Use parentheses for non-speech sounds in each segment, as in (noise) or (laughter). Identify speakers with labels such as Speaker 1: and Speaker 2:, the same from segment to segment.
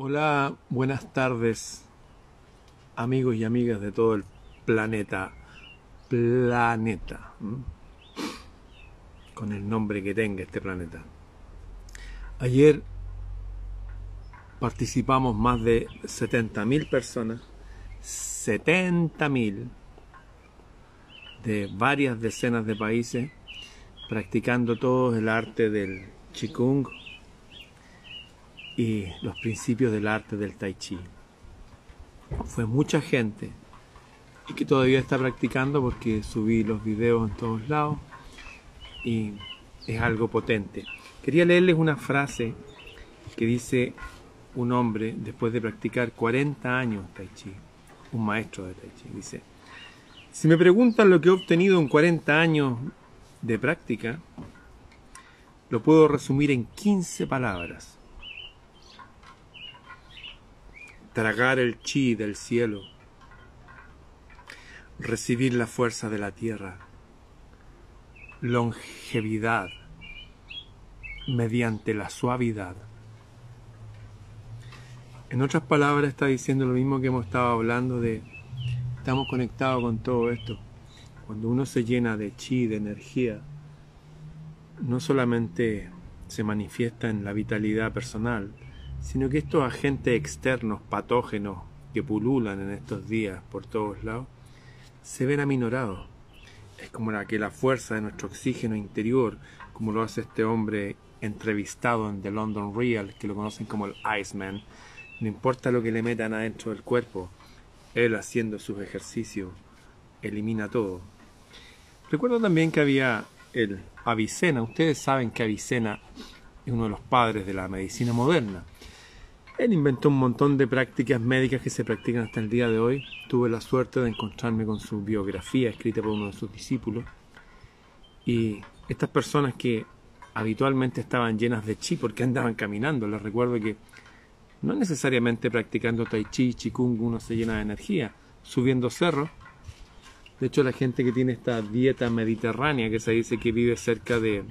Speaker 1: Hola, buenas tardes, amigos y amigas de todo el planeta. Planeta. Con el nombre que tenga este planeta. Ayer participamos más de 70.000 personas, 70.000 de varias decenas de países, practicando todo el arte del Qigong y los principios del arte del tai chi. Fue mucha gente y que todavía está practicando porque subí los videos en todos lados y es algo potente. Quería leerles una frase que dice un hombre después de practicar 40 años tai chi, un maestro de tai chi, dice, si me preguntan lo que he obtenido en 40 años de práctica, lo puedo resumir en 15 palabras. Tragar el chi del cielo, recibir la fuerza de la tierra, longevidad mediante la suavidad. En otras palabras está diciendo lo mismo que hemos estado hablando de estamos conectados con todo esto. Cuando uno se llena de chi, de energía, no solamente se manifiesta en la vitalidad personal, sino que estos agentes externos patógenos que pululan en estos días por todos lados se ven aminorados. Es como la que la fuerza de nuestro oxígeno interior, como lo hace este hombre entrevistado en The London Real, que lo conocen como el Iceman, no importa lo que le metan adentro del cuerpo, él haciendo sus ejercicios elimina todo. Recuerdo también que había el Avicena, ustedes saben que Avicena es uno de los padres de la medicina moderna. Él inventó un montón de prácticas médicas que se practican hasta el día de hoy. Tuve la suerte de encontrarme con su biografía escrita por uno de sus discípulos. Y estas personas que habitualmente estaban llenas de chi porque andaban caminando, les recuerdo que no necesariamente practicando tai chi, kung uno se llena de energía, subiendo cerros. De hecho, la gente que tiene esta dieta mediterránea, que se dice que vive cerca del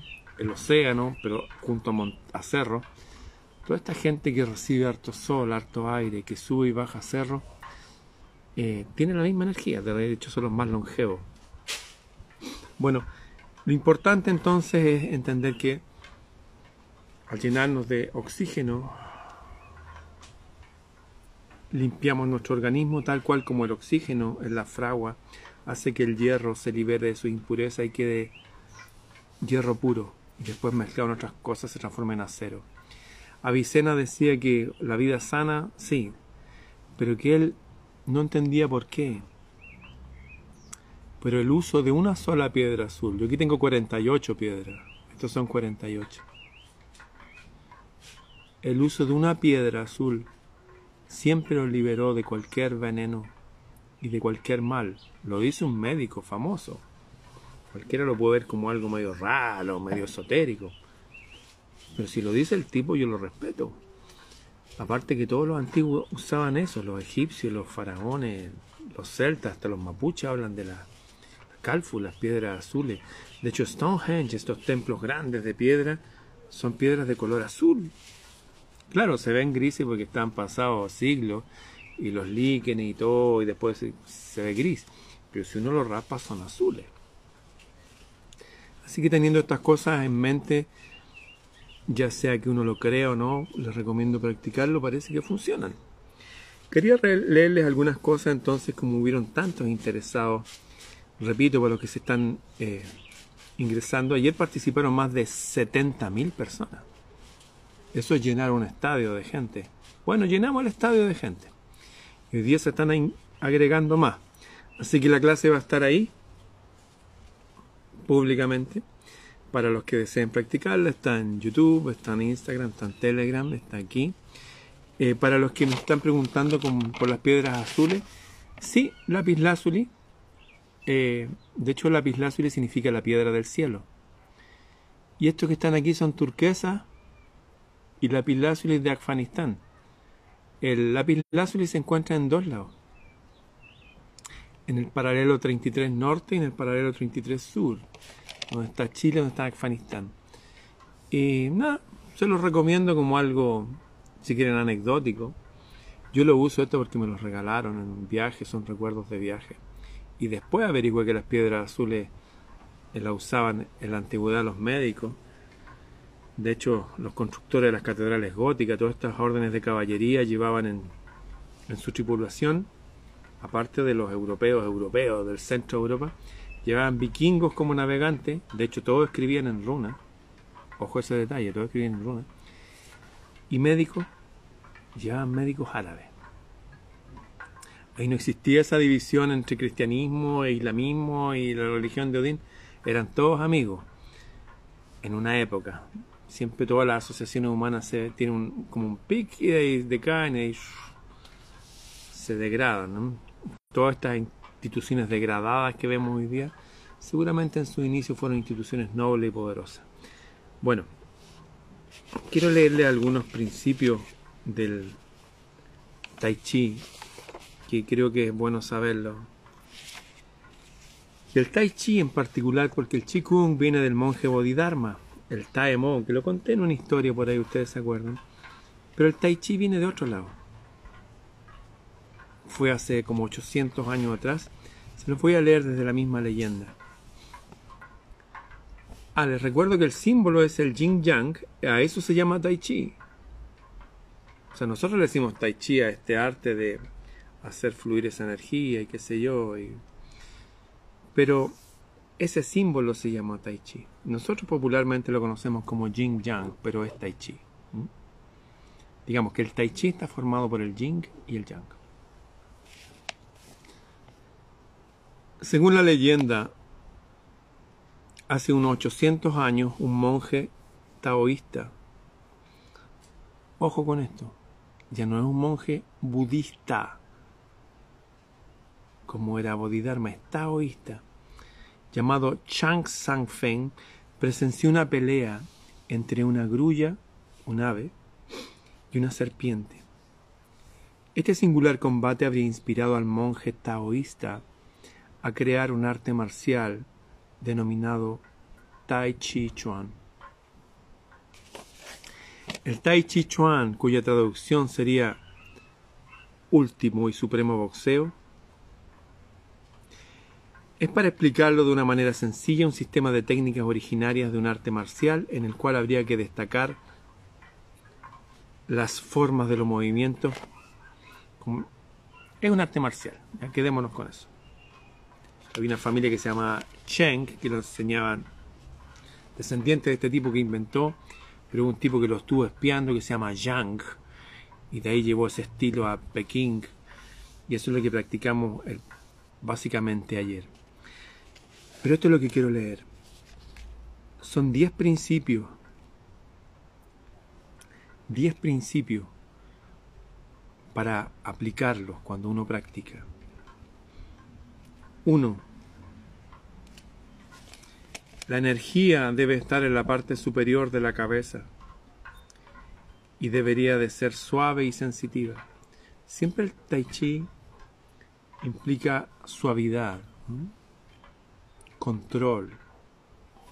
Speaker 1: océano, pero junto a, a cerros, Toda esta gente que recibe harto sol, harto aire, que sube y baja cerro, eh, tiene la misma energía, de hecho son los más longevos. Bueno, lo importante entonces es entender que al llenarnos de oxígeno, limpiamos nuestro organismo tal cual como el oxígeno en la fragua hace que el hierro se libere de su impureza y quede hierro puro y después mezclado en otras cosas se transforma en acero. Avicena decía que la vida sana, sí, pero que él no entendía por qué. Pero el uso de una sola piedra azul, yo aquí tengo 48 piedras, estos son 48. El uso de una piedra azul siempre lo liberó de cualquier veneno y de cualquier mal. Lo dice un médico famoso. Cualquiera lo puede ver como algo medio raro, medio esotérico. Pero si lo dice el tipo, yo lo respeto. Aparte que todos los antiguos usaban eso, los egipcios, los faraones, los celtas, hasta los mapuches hablan de las cálfulas, piedras azules. De hecho, Stonehenge, estos templos grandes de piedra, son piedras de color azul. Claro, se ven grises porque están pasados siglos y los líquenes y todo, y después se, ve gris. Pero si uno los raspa, son azules. Así que teniendo estas cosas en mente, ya sea que uno lo crea o no, les recomiendo practicarlo, parece que funcionan. Quería leerles algunas cosas entonces, como hubieron tantos interesados, repito, para los que se están eh, ingresando, ayer participaron más de 70.000 personas. Eso es llenar un estadio de gente. Bueno, llenamos el estadio de gente. Y hoy día se están agregando más. Así que la clase va a estar ahí, públicamente para los que deseen practicarla. Está en YouTube, está en Instagram, está en Telegram, está aquí. Eh, para los que me están preguntando por las piedras azules, sí, lápiz lazuli. Eh, de hecho, lápiz lazuli significa la piedra del cielo. Y estos que están aquí son turquesas y lápiz lazuli de Afganistán. El lápiz lazuli se encuentra en dos lados. En el paralelo 33 norte y en el paralelo 33 sur donde está Chile, donde está Afganistán. Y nada, se los recomiendo como algo si quieren anecdótico. Yo lo uso esto porque me lo regalaron en un viaje, son recuerdos de viaje. Y después averigué que las piedras azules eh, las usaban en la antigüedad los médicos. De hecho, los constructores de las catedrales góticas, todas estas órdenes de caballería llevaban en, en su tripulación, aparte de los europeos, europeos del centro de Europa, llevaban vikingos como navegantes. De hecho, todos escribían en runa. Ojo ese detalle, todos escribían en runa. Y médicos, llevaban médicos árabes. Ahí no existía esa división entre cristianismo e islamismo y la religión de Odín. Eran todos amigos en una época. Siempre todas las asociaciones humanas se, tienen como un pic y de decaen y se degradan. Todas estas instituciones degradadas que vemos hoy día, seguramente en su inicio fueron instituciones nobles y poderosas. Bueno, quiero leerle algunos principios del Tai Chi que creo que es bueno saberlo. el Tai Chi en particular, porque el Chi Kung viene del monje Bodhidharma, el Tai Mo, que lo conté en una historia por ahí, ustedes se acuerdan. Pero el Tai Chi viene de otro lado. Fue hace como 800 años atrás. Se lo voy a leer desde la misma leyenda. Ah, les recuerdo que el símbolo es el Yin Yang, a eso se llama Tai Chi. O sea, nosotros le decimos Tai Chi a este arte de hacer fluir esa energía y qué sé yo. Pero ese símbolo se llama Tai Chi. Nosotros popularmente lo conocemos como Yin Yang, pero es Tai Chi. Digamos que el Tai Chi está formado por el Yin y el Yang. Según la leyenda, hace unos 800 años un monje taoísta, ojo con esto, ya no es un monje budista, como era Bodhidharma, es taoísta, llamado Chang Sang Feng, presenció una pelea entre una grulla, un ave, y una serpiente. Este singular combate habría inspirado al monje taoísta a crear un arte marcial denominado Tai Chi Chuan. El Tai Chi Chuan, cuya traducción sería último y supremo boxeo, es para explicarlo de una manera sencilla un sistema de técnicas originarias de un arte marcial en el cual habría que destacar las formas de los movimientos. Es un arte marcial, ya quedémonos con eso. Había una familia que se llama Cheng, que lo enseñaban descendiente de este tipo que inventó, pero un tipo que lo estuvo espiando que se llama Yang, y de ahí llevó ese estilo a Pekín, y eso es lo que practicamos básicamente ayer. Pero esto es lo que quiero leer. Son 10 principios. 10 principios para aplicarlos cuando uno practica. 1. La energía debe estar en la parte superior de la cabeza y debería de ser suave y sensitiva. Siempre el tai chi implica suavidad control.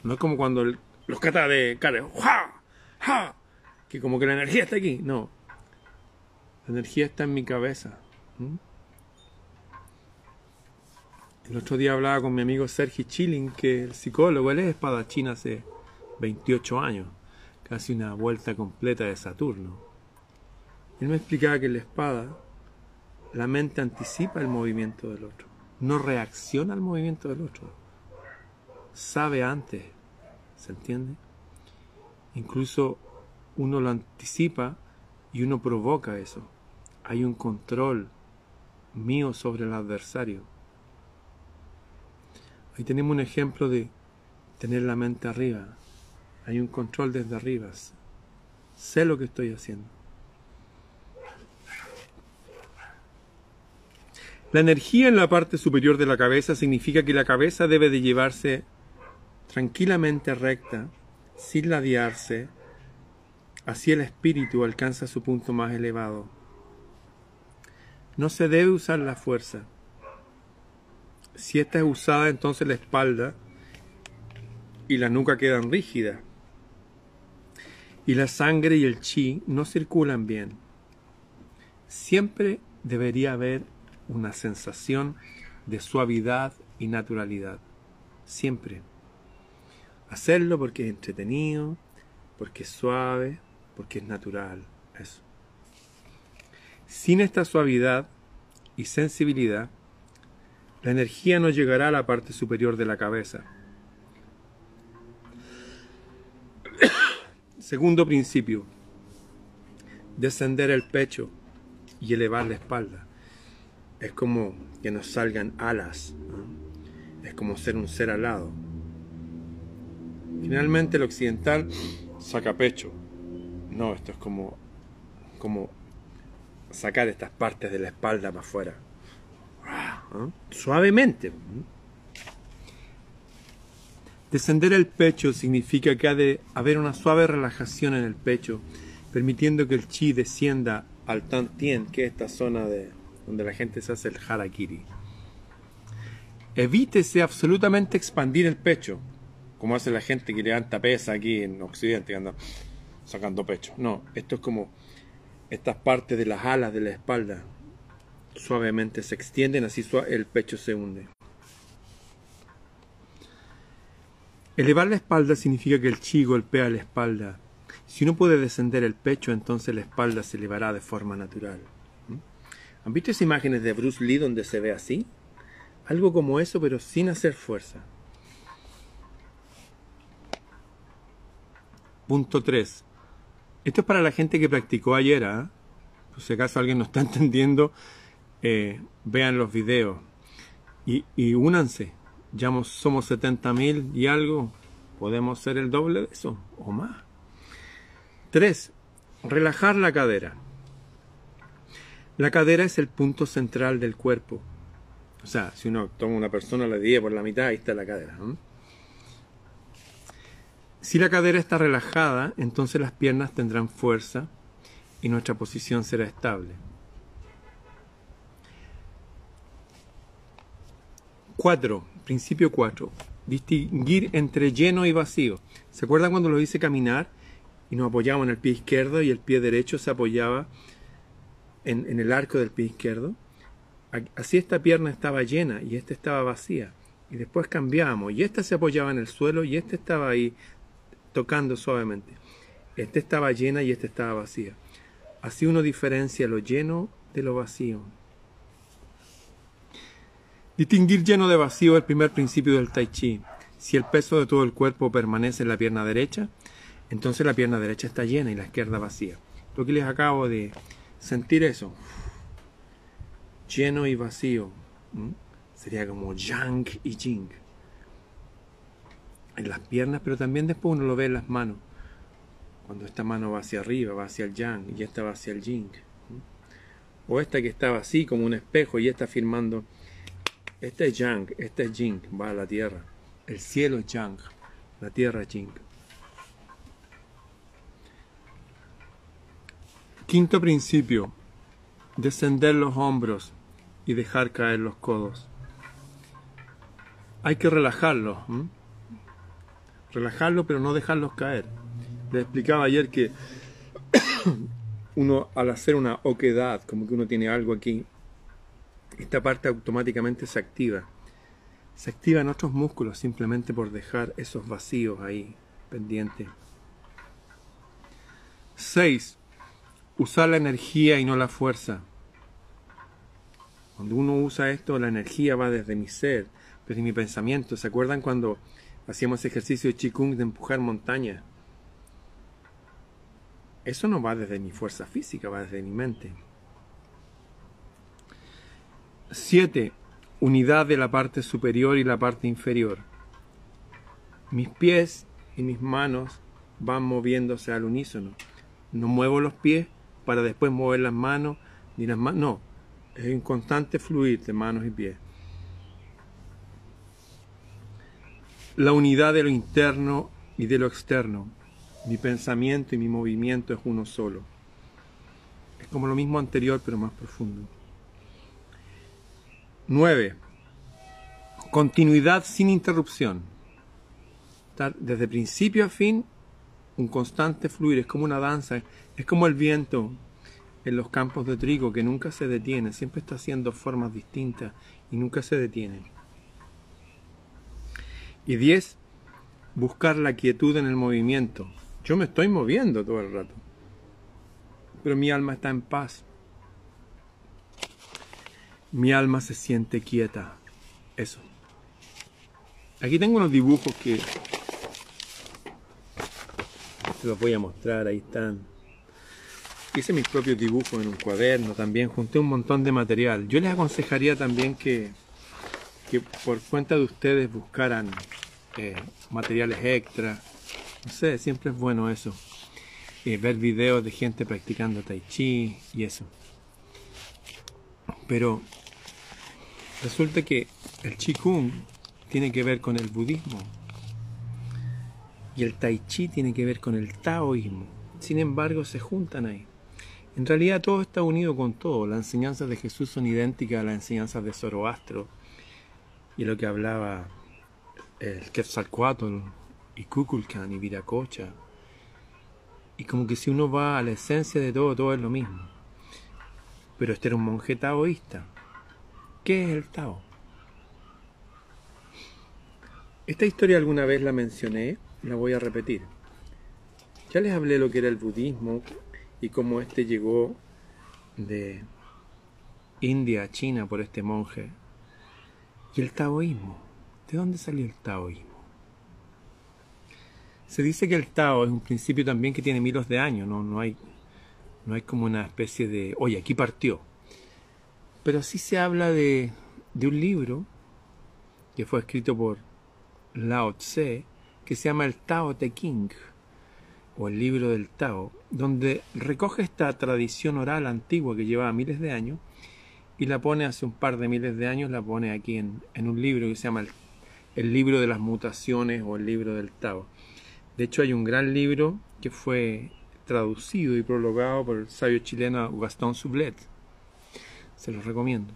Speaker 1: No es como cuando los catas de cara, que como que la energía está aquí. No. La energía está en mi cabeza. El otro día hablaba con mi amigo Sergi Chilling, que es psicólogo, él es espadachín hace 28 años, casi una vuelta completa de Saturno. Él me explicaba que la espada la mente anticipa el movimiento del otro, no reacciona al movimiento del otro sabe antes, ¿se entiende? Incluso uno lo anticipa y uno provoca eso. Hay un control mío sobre el adversario. Ahí tenemos un ejemplo de tener la mente arriba. Hay un control desde arriba. Sé lo que estoy haciendo. La energía en la parte superior de la cabeza significa que la cabeza debe de llevarse tranquilamente recta, sin ladearse, así el espíritu alcanza su punto más elevado. No se debe usar la fuerza. Si esta es usada, entonces la espalda y la nuca quedan rígidas. Y la sangre y el chi no circulan bien. siempre debería haber una sensación de suavidad y naturalidad. Siempre. Hacerlo porque es entretenido, porque es suave, porque es natural. Eso. Sin esta suavidad y sensibilidad, la energía no llegará a la parte superior de la cabeza. (coughs) Segundo principio, descender el pecho y elevar la espalda. Es como que nos salgan alas, es como ser un ser alado. Finalmente el occidental saca pecho. No, esto es como, como sacar estas partes de la espalda para afuera. Suavemente. Descender el pecho significa que ha de haber una suave relajación en el pecho, permitiendo que el chi descienda al tantien, que es esta zona de, donde la gente se hace el harakiri. Evítese absolutamente expandir el pecho, como hace la gente que levanta pesa aquí en Occidente, que anda sacando pecho. No, esto es como estas partes de las alas de la espalda suavemente se extienden, así el pecho se hunde. Elevar la espalda significa que el chi golpea la espalda. Si uno puede descender el pecho, entonces la espalda se elevará de forma natural. ¿Mm? ¿Han visto esas imágenes de Bruce Lee donde se ve así? Algo como eso, pero sin hacer fuerza. Punto 3. Esto es para la gente que practicó ayer. ¿eh? Si acaso alguien no está (laughs) entendiendo, eh, vean los videos y, y únanse. Ya somos 70.000 y algo. Podemos ser el doble de eso o más. 3. Relajar la cadera. La cadera es el punto central del cuerpo. O sea, si uno toma una persona, la divide por la mitad, ahí está la cadera. Si la cadera está relajada, entonces las piernas tendrán fuerza y nuestra posición será estable. 4. Principio 4. Distinguir entre lleno y vacío. ¿Se acuerdan cuando lo hice caminar y nos apoyábamos en el pie izquierdo y el pie derecho se apoyaba en, el arco del pie izquierdo? Así esta pierna estaba llena y esta estaba vacía. Y después cambiamos y esta se apoyaba en el suelo y esta estaba ahí tocando suavemente. Esta estaba llena y esta estaba vacía. Así uno diferencia lo lleno de lo vacío. Distinguir lleno de vacío el primer principio del tai chi. Si el peso de todo el cuerpo permanece en la pierna derecha, entonces la pierna derecha está llena y la izquierda vacía. Lo que les acabo de sentir eso, lleno y vacío, sería como yang y jing en las piernas, pero también después uno lo ve en las manos. Cuando esta mano va hacia arriba, va hacia el yang y esta va hacia el jing. O esta que estaba así como un espejo y está firmando. Este es yang, este es jing, va a la tierra. El cielo es yang, la tierra es jing. Quinto principio, descender los hombros y dejar caer los codos. Hay que relajarlos relajarlo pero no dejarlos caer. Les explicaba ayer que (coughs) uno al hacer una oquedad, como que uno tiene algo aquí, esta parte automáticamente se activa. Se activan otros músculos simplemente por dejar esos vacíos ahí pendientes. 6. Usar la energía y no la fuerza. Cuando uno usa esto, la energía va desde mi ser, desde mi pensamiento. ¿Se acuerdan cuando hacíamos ejercicio de Qigong de empujar montaña. Eso no va desde mi fuerza física, va desde mi mente. 7. Unidad de la parte superior y la parte inferior. Mis pies y mis manos van moviéndose al unísono. No muevo los pies para después mover las manos, ni las manos. No, es un constante fluir de manos y pies. la unidad de lo interno y de lo externo. Mi pensamiento y mi movimiento es uno solo. Es como lo mismo anterior, pero más profundo. 9. Continuidad sin interrupción. desde principio a fin, un constante fluir. Es como una danza, es como el viento. en los campos de trigo que nunca se detiene, siempre está haciendo formas distintas y nunca se detiene. Y 10. Buscar la quietud en el movimiento. Yo me estoy moviendo todo el rato, pero mi alma está en paz. Mi alma se siente quieta. Eso. Aquí tengo unos dibujos que se los voy a mostrar, ahí están. Hice mis propios dibujos en un cuaderno también, junté un montón de material. Yo les aconsejaría también que, que por cuenta de ustedes buscaran eh, materiales extra. No sé, siempre es bueno eso. Ver videos de gente practicando tai chi y eso. Pero resulta que el Kung tiene que ver con el budismo y el tai chi tiene que ver con el taoísmo. Sin embargo, se juntan ahí. En realidad todo está unido con todo. Las enseñanzas de Jesús son idénticas a las enseñanzas de Zoroastro y lo que hablaba el Quetzalcoatl y Kukulkan y Viracocha. Y como que si uno va a la esencia de todo, todo es lo mismo. Pero este era un monje taoísta. ¿Qué es el Tao? Esta historia alguna vez la mencioné, la voy a repetir. Ya les hablé lo que era el budismo y cómo este llegó de India a China por este monje. Y el taoísmo. ¿De dónde salió el taoísmo? Se dice que el Tao es un principio también que tiene miles de años, no, no, hay, no hay como una especie de, oye, aquí partió. Pero sí se habla de, un libro que fue escrito por Lao Tse, que se llama el Tao Te King, o el libro del Tao, donde recoge esta tradición oral antigua que llevaba miles de años y la pone hace un par de miles de años, la pone aquí en, en un libro que se llama el el libro de las mutaciones o el libro del Tao. De hecho, hay un gran libro que fue traducido y prologado por el sabio chileno Gastón Sublet. Se los recomiendo.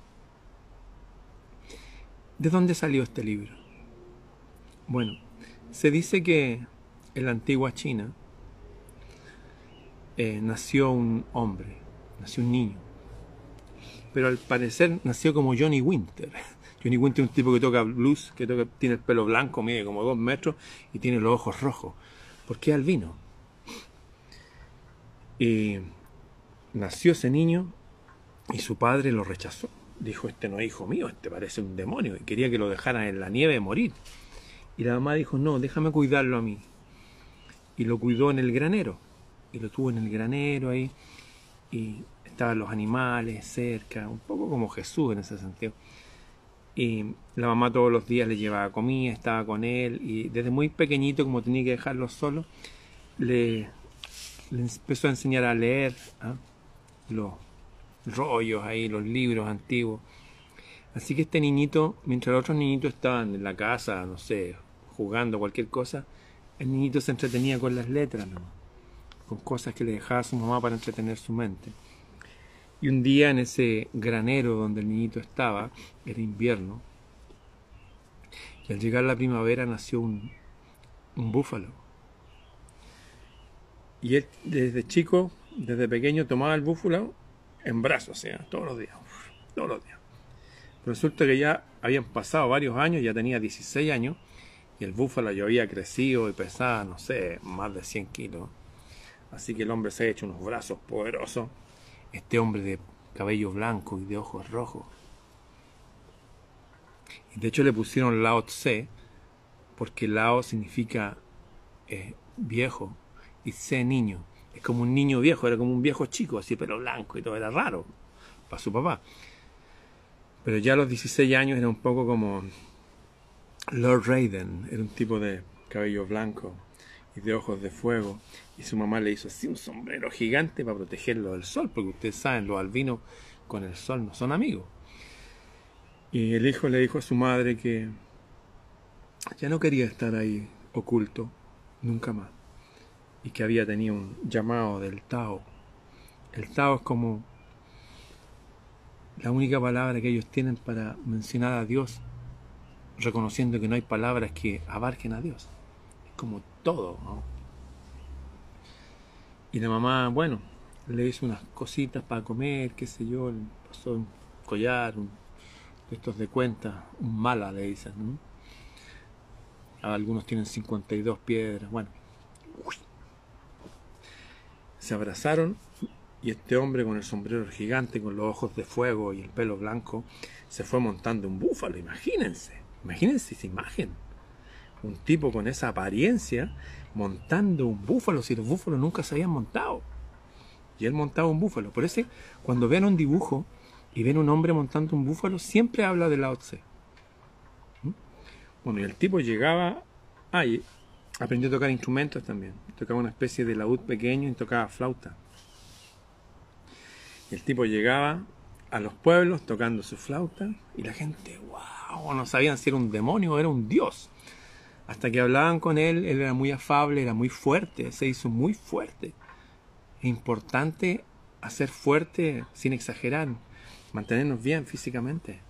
Speaker 1: ¿De dónde salió este libro? Bueno, se dice que en la antigua China eh, nació un hombre, nació un niño, pero al parecer nació como Johnny Winter (laughs) Johnny Winter es un tipo que toca blues, que toca, tiene el pelo blanco, mide como dos metros y tiene los ojos rojos. ¿Por qué albino? Y nació ese niño y su padre lo rechazó. Dijo, este no es hijo mío, este parece un demonio. Y quería que lo dejaran en la nieve morir. Y la mamá dijo, no, déjame cuidarlo a mí. Y lo cuidó en el granero. Y lo tuvo en el granero ahí. Y estaban los animales cerca, un poco como Jesús en ese sentido. Y la mamá todos los días le llevaba comida, estaba con él y desde muy pequeñito, como tenía que dejarlo solo, le, empezó a enseñar a leer ¿ah? Rollos ahí, los libros antiguos. Así que este niñito, mientras los otros niñitos estaban en la casa, no sé, jugando cualquier cosa, el niñito se entretenía con las letras, con cosas que le dejaba su mamá para entretener su mente. Y un día en ese granero donde el niñito estaba, era invierno, y al llegar la primavera nació un, búfalo. Y él desde chico, desde pequeño, tomaba el búfalo en brazos, sea, todos los días, todos los días. resulta que ya habían pasado varios años, ya tenía 16 años, y el búfalo ya había crecido y pesaba, no sé, más de 100 kilos. Así que el hombre se ha hecho unos brazos poderosos este hombre de cabello blanco y de ojos rojos. Y de hecho le pusieron Lao Tse, porque Lao significa eh, viejo y Tse niño. Es como un niño viejo, era como un viejo chico, así pero blanco y todo, era raro para su papá. Pero ya a los 16 años era un poco como Lord Raiden, era un tipo de cabello blanco y de ojos de fuego y su mamá le hizo así un sombrero gigante para protegerlo del sol, porque ustedes saben, los albinos con el sol no son amigos. Y el hijo le dijo a su madre que ya no quería estar ahí oculto, nunca más, y que había tenido un llamado del Tao. El Tao es como la única palabra que ellos tienen para mencionar a Dios, reconociendo que no hay palabras que abarquen a Dios. Es como todo, ¿no? Y la mamá, bueno, le hizo unas cositas para comer, qué sé yo, le pasó un collar, un, estos de cuenta, un mala le dicen. ¿no? Algunos tienen 52 piedras, bueno. Se abrazaron y este hombre con el sombrero gigante, con los ojos de fuego y el pelo blanco, se fue montando un búfalo, imagínense, imagínense esa imagen. Un tipo con esa apariencia montando un búfalo, si los búfalos nunca se habían montado. Y él montaba un búfalo. Por eso, cuando vean un dibujo y ven un hombre montando un búfalo, siempre habla de Lao Tse. ¿Mm? Bueno, y el tipo llegaba. Ah, aprendió a tocar instrumentos también. Tocaba una especie de laúd pequeño y tocaba flauta. Y el tipo llegaba a los pueblos tocando su flauta y la gente, wow, no sabían si era un demonio o era un dios. Hasta que hablaban con él, él era muy afable, era muy fuerte, se hizo muy fuerte. Es importante hacer fuerte sin exagerar, mantenernos bien físicamente.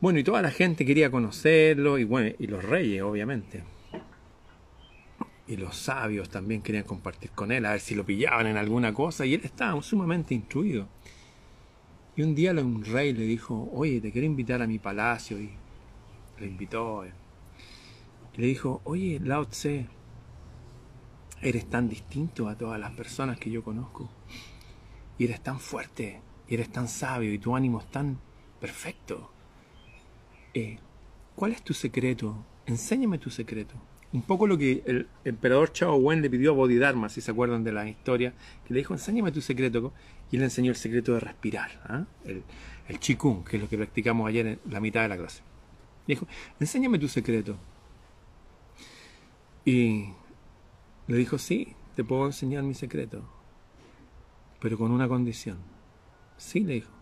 Speaker 1: Bueno, y toda la gente quería conocerlo, y bueno, y los reyes, obviamente. Y los sabios también querían compartir con él, a ver si lo pillaban en alguna cosa, y él estaba sumamente instruido. Y un día un rey le dijo, oye, te quiero invitar a mi palacio, y le invitó. Y le dijo, oye, Lao Tse, Eres tan distinto a todas las personas que yo conozco. Y eres tan fuerte, y eres tan sabio, y tu ánimo es tan perfecto. Eh, ¿Cuál es tu secreto? Enséñame tu secreto. Un poco lo que el emperador Chao Wen le pidió a Bodhidharma, si se acuerdan de la historia, que le dijo, enséñame tu secreto. Y él le enseñó el secreto de respirar, ¿ah? el, el Qigong, que es lo que practicamos ayer en la mitad de la clase. Le dijo, enséñame tu secreto. Y le dijo, sí, te puedo enseñar mi secreto, pero con una condición. Sí, le dijo.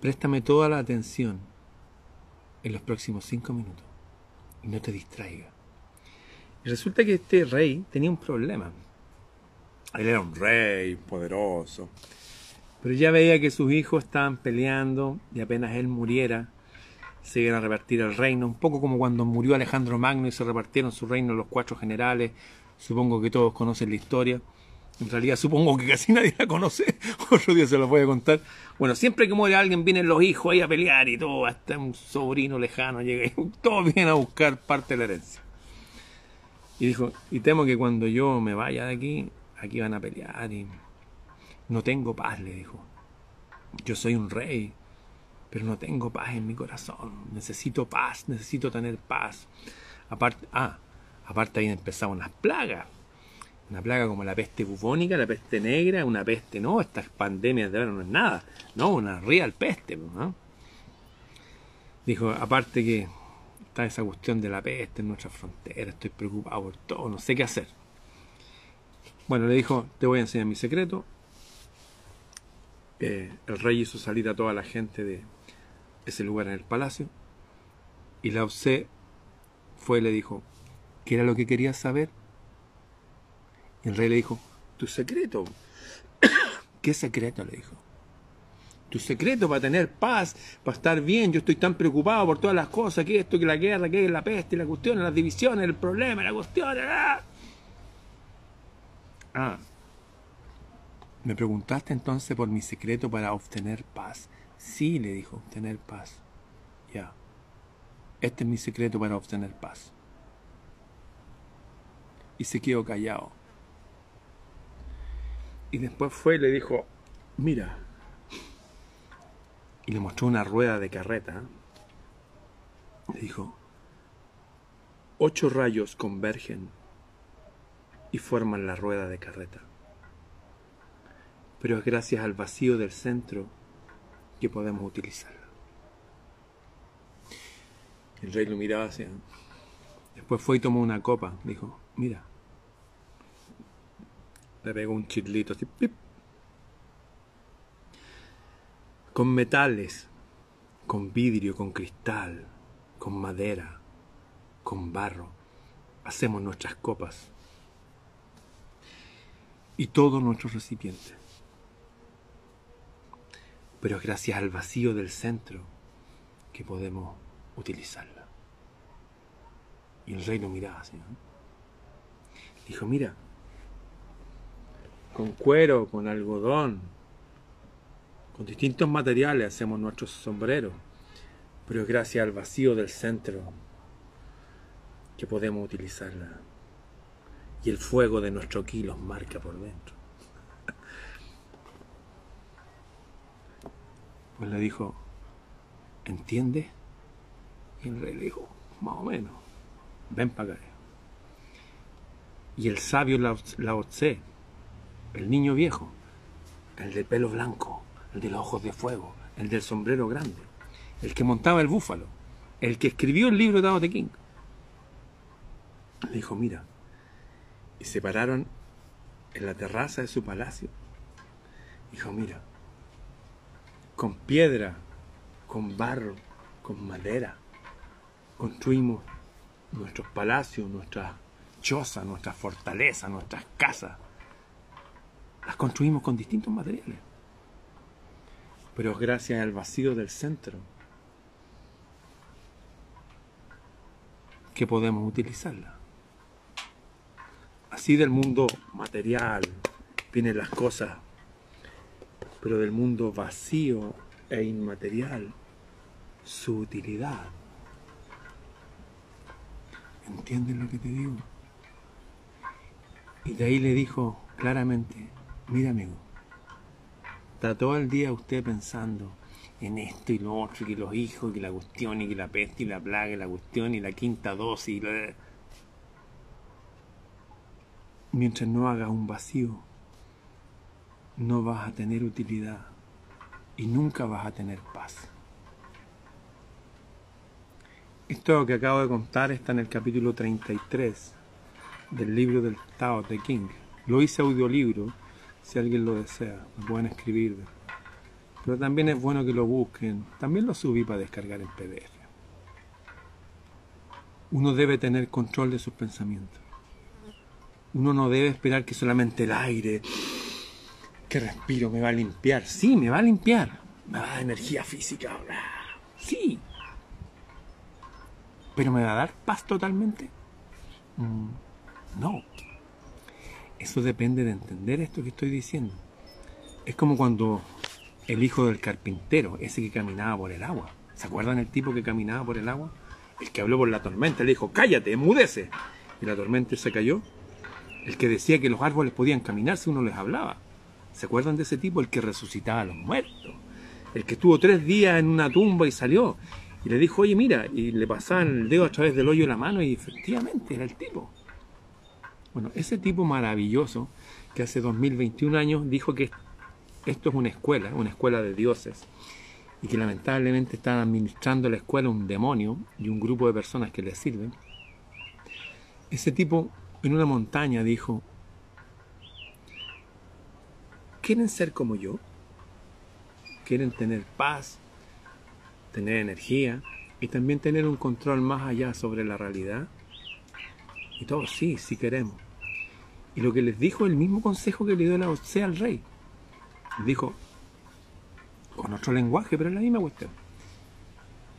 Speaker 1: Préstame toda la atención en los próximos cinco minutos y no te distraiga. Y resulta que este rey tenía un problema. Él era un rey poderoso, pero ya veía que sus hijos estaban peleando y apenas él muriera, se iban a repartir el reino, un poco como cuando murió Alejandro Magno y se repartieron su reino los cuatro generales. Supongo que todos conocen la historia. En realidad supongo que casi nadie la conoce. (laughs) Otro día se lo voy a contar. Bueno, siempre que muere alguien vienen los hijos ahí a pelear y todo, hasta un sobrino lejano llega y (laughs) todos vienen a buscar parte de la herencia. Y dijo, y temo que cuando yo me vaya de aquí, aquí van a pelear y no tengo paz, le dijo. Yo soy un rey pero no tengo paz en mi corazón. Necesito paz, necesito tener paz. Aparte, ah, aparte ahí empezaban las plagas. Una plaga como la peste bubónica, la peste negra, una peste, no, estas pandemias de ahora no es nada, no, una real peste. ¿no? Dijo, aparte que está esa cuestión de la peste en nuestra frontera, estoy preocupado por todo, no sé qué hacer. Bueno, le dijo, te voy a enseñar mi secreto. Eh, el rey hizo salir a toda la gente de, ese lugar en el palacio. Y Lao Tse fue y le dijo, ¿qué era lo que querías saber? Y el rey le dijo, tu secreto. (coughs) ¿Qué secreto? le dijo. Tu secreto para tener paz, para estar bien. Yo estoy tan preocupado por todas las cosas, que esto, que la guerra, que la peste, la cuestión, las divisiones, el problema, la cuestión. Ah. ah. Me preguntaste entonces por mi secreto para obtener paz. Sí, le dijo, obtener paz. Ya. Este es mi secreto para obtener paz. Y se quedó callado. Y después fue y le dijo, mira. Y le mostró una rueda de carreta. Le dijo, ocho rayos convergen y forman la rueda de carreta. Pero es gracias al vacío del centro que podemos utilizarla. El rey lo miraba hacia. Después fue y tomó una copa. Dijo, mira. Le pegó un chilito así. Con metales, con vidrio, con cristal, con madera, con barro, hacemos nuestras copas y todos nuestros recipientes pero es gracias al vacío del centro que podemos utilizarla. Y el rey lo miraba así. Dijo, mira, con cuero, con algodón, con distintos materiales hacemos nuestros sombreros, pero es gracias al vacío del centro que podemos utilizarla. Y el fuego de nuestro ki los marca por dentro. (laughs) Pues le dijo, ¿entiendes? Y el rey le dijo, más o menos, ven para acá. Y el sabio Lao el niño viejo, el de pelo blanco, el de los ojos de fuego, el del sombrero grande, el que montaba el búfalo, el que escribió el libro de Tao Te King. Le dijo, mira, y se pararon en la terraza de su palacio. Dijo, mira, con piedra, con barro, con madera, construimos nuestros palacios, nuestras chozas, nuestras fortalezas, nuestras casas. Las construimos con distintos materiales. Pero es gracias al vacío del centro que podemos utilizarla. Así del mundo material vienen las cosas, pero del mundo vacío e inmaterial su utilidad. ¿Entiendes lo que te digo? Y de ahí le dijo claramente, mira amigo, está todo el día usted pensando en esto y lo otro, y que los hijos, y la cuestión, y la peste, y la plaga, y la cuestión, y la quinta dosis, mientras no hagas un vacío, no vas a tener utilidad y nunca vas a tener paz. Esto que acabo de contar está en el capítulo 33 del libro del Tao de King. Lo hice audiolibro, si alguien lo desea, lo pueden escribir. Pero también es bueno que lo busquen. También lo subí para descargar en PDF. Uno debe tener control de sus pensamientos. Uno no debe esperar que solamente el aire que respiro me va a limpiar. Sí, me va a limpiar. Me va a dar energía física. Sí, ¿Pero me va a dar paz totalmente? Mm, no. Eso depende de entender esto que estoy diciendo. Es como cuando el hijo del carpintero, ese que caminaba por el agua. ¿Se acuerdan el tipo que caminaba por el agua? El que habló por la tormenta, le dijo, cállate, emudece. Y la tormenta se cayó. El que decía que los árboles podían caminar si uno les hablaba. ¿Se acuerdan de ese tipo? El que resucitaba a los muertos. El que estuvo tres días en una tumba y salió. Y le dijo, oye, mira, y le pasaban el dedo a través del hoyo de la mano y efectivamente era el tipo. Bueno, ese tipo maravilloso que hace 2021 años dijo que esto es una escuela, una escuela de dioses, y que lamentablemente están administrando la escuela un demonio y un grupo de personas que le sirven. Ese tipo en una montaña dijo, ¿quieren ser como yo? ¿Quieren tener paz, tener energía y también tener un control más allá sobre la realidad. Y todo, sí, sí queremos. Y lo que les dijo, el mismo consejo que le dio la Osea al rey. dijo, con otro lenguaje, pero es la misma cuestión.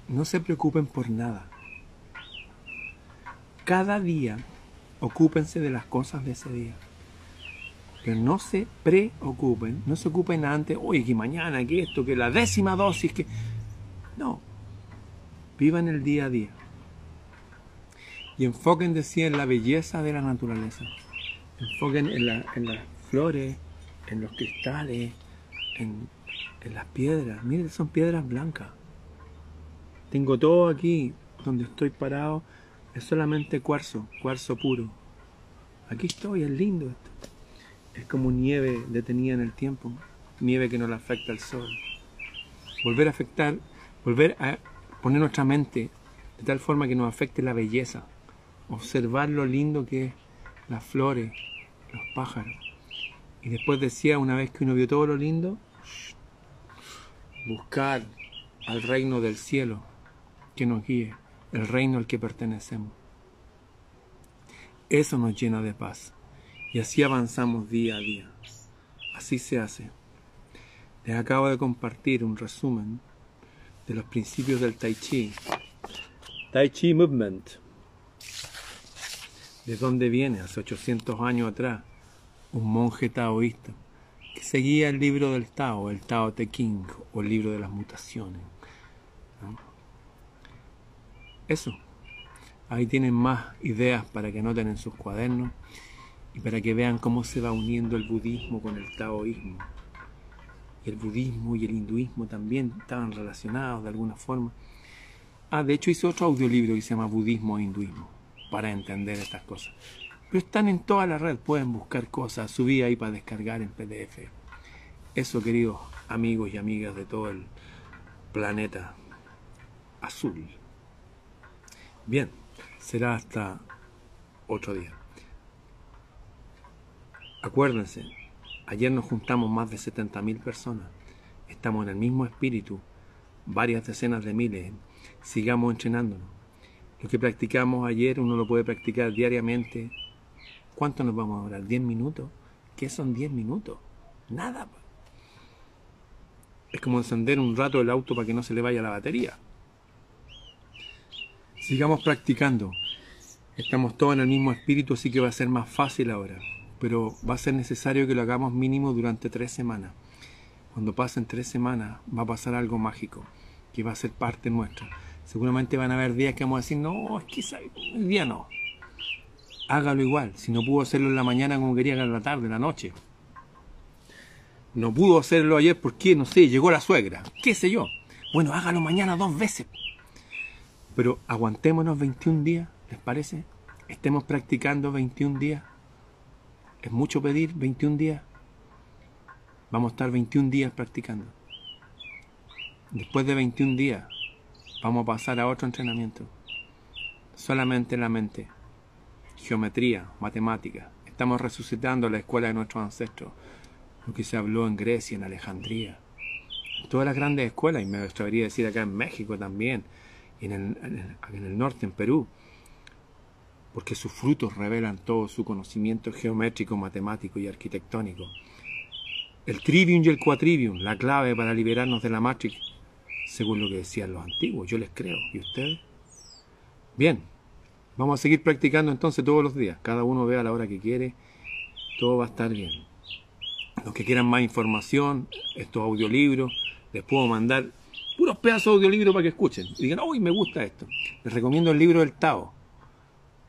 Speaker 1: No se preocupen por nada. Cada día ocúpense de las cosas de ese día. Pero no se preocupen, no se ocupen antes, oye, que mañana, que esto, que la décima dosis, que no. Vivan el día a día. Y enfoquen, decía, en la belleza de la naturaleza. Enfoquen en, las flores, en los cristales, en, en las piedras. Miren, son piedras blancas. Tengo todo aquí donde estoy parado. Es solamente cuarzo, cuarzo puro. Aquí estoy, es lindo esto. Es como nieve detenida en el tiempo. Nieve que no le afecta el sol. Volver a afectar volver a poner nuestra mente de tal forma que nos afecte la belleza, observar lo lindo que es las flores, los pájaros. Y después decía, una vez que uno vio todo lo lindo, buscar al reino del cielo que nos guíe, el reino al que pertenecemos. Eso nos llena de paz. Y así avanzamos día a día. Así se hace. Les acabo de compartir un resumen de los principios del Tai Chi. Tai Chi Movement. ¿De dónde viene? Hace 800 años atrás. un monje taoísta que seguía el libro del Tao, el Tao Te King o el libro de las mutaciones. Eso. Ahí tienen más ideas para que noten en sus cuadernos y para que vean cómo se va uniendo el budismo con el taoísmo. El budismo y el hinduismo también estaban relacionados de alguna forma. Ah, de hecho hice otro audiolibro que se llama Budismo e Hinduismo para entender estas cosas. Pero están en toda la red, pueden buscar cosas, subí ahí para descargar en PDF. Eso, queridos amigos y amigas de todo el planeta azul. Bien, será hasta otro día. Acuérdense, ayer nos juntamos más de 70.000 personas. Estamos en el mismo espíritu, varias decenas de miles. Sigamos entrenándonos. Lo que practicamos ayer uno lo puede practicar diariamente. ¿Cuánto nos vamos a durar? ¿10 minutos? ¿Qué son 10 minutos? Nada. Es como encender un rato el auto para que no se le vaya la batería. Sigamos practicando. Estamos todos en el mismo espíritu, así que va a ser más fácil ahora. Pero va a ser necesario que lo hagamos mínimo durante tres semanas. Cuando pasen tres semanas va a pasar algo mágico, que va a ser parte nuestra. Seguramente van a haber días que vamos a decir, no, es que el día no. Hágalo igual. Si no pudo hacerlo en la mañana como quería, en la tarde, en la noche. No pudo hacerlo ayer porque, no sé, llegó la suegra. ¿Qué sé yo? Bueno, hágalo mañana dos veces. Pero aguantémonos 21 días, ¿les parece? Estemos practicando 21 días. ¿Es mucho pedir 21 días? Vamos a estar 21 días practicando. Después de 21 días, Vamos a pasar a otro entrenamiento. Solamente en la mente. Geometría, matemática. Estamos resucitando la escuela de nuestros ancestros. Lo que se habló en Grecia, en Alejandría. En todas las grandes escuelas, y me atrevería a decir acá en México también, y en el, norte, en Perú. Porque sus frutos revelan todo su conocimiento geométrico, matemático y arquitectónico. El trivium y el quatrivium, la clave para liberarnos de la matrix según lo que decían los antiguos. Yo les creo. ¿Y ustedes? Bien, vamos a seguir practicando entonces todos los días. Cada uno vea la hora que quiere. Todo va a estar bien. Los que quieran más información, estos audiolibros, les puedo mandar puros pedazos de audiolibros para que escuchen. Y digan, uy, me gusta esto. Les recomiendo el libro del Tao.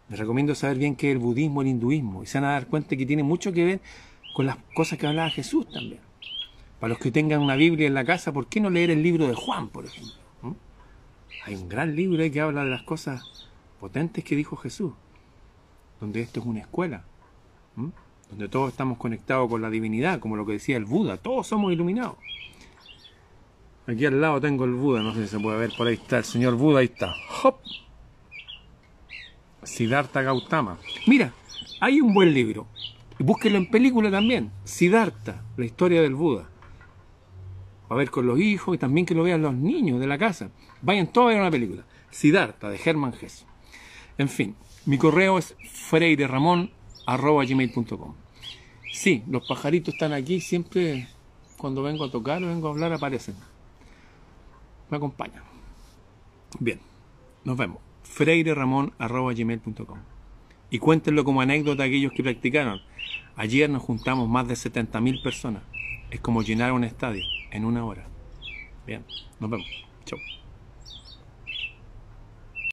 Speaker 1: Les recomiendo saber bien qué es el budismo, el hinduismo. Y se van a dar cuenta que tiene mucho que ver con las cosas que hablaba Jesús también. Para los que tengan una Biblia en la casa, ¿por qué no leer el libro de Juan, por ejemplo? ¿Mm? Hay un gran libro ahí que habla de las cosas potentes que dijo Jesús, donde esto es una escuela, ¿Mm? donde todos estamos conectados con la divinidad, como lo que decía el Buda, todos somos iluminados. Aquí al lado tengo el Buda, no sé si se puede ver, por ahí está el señor Buda, ahí está. ¡Hop! Siddhartha Gautama. Mira, hay un buen libro. Búsquelo en película también. Siddhartha, la historia del Buda a ver con los hijos y también que lo vean los niños de la casa. Vayan todos a ver una película. Siddhartha, de Herman Hesse. En fin, mi correo es freireramon.gmail.com Sí, los pajaritos están aquí, siempre cuando vengo a tocar o vengo a hablar aparecen. Me acompañan. Bien, nos vemos. freireramon.gmail.com Y cuéntenlo como anécdota a aquellos que practicaron. Ayer nos juntamos más de 70.000 personas. Es como llenar un estadio en una hora. Bien, nos vemos. Chau.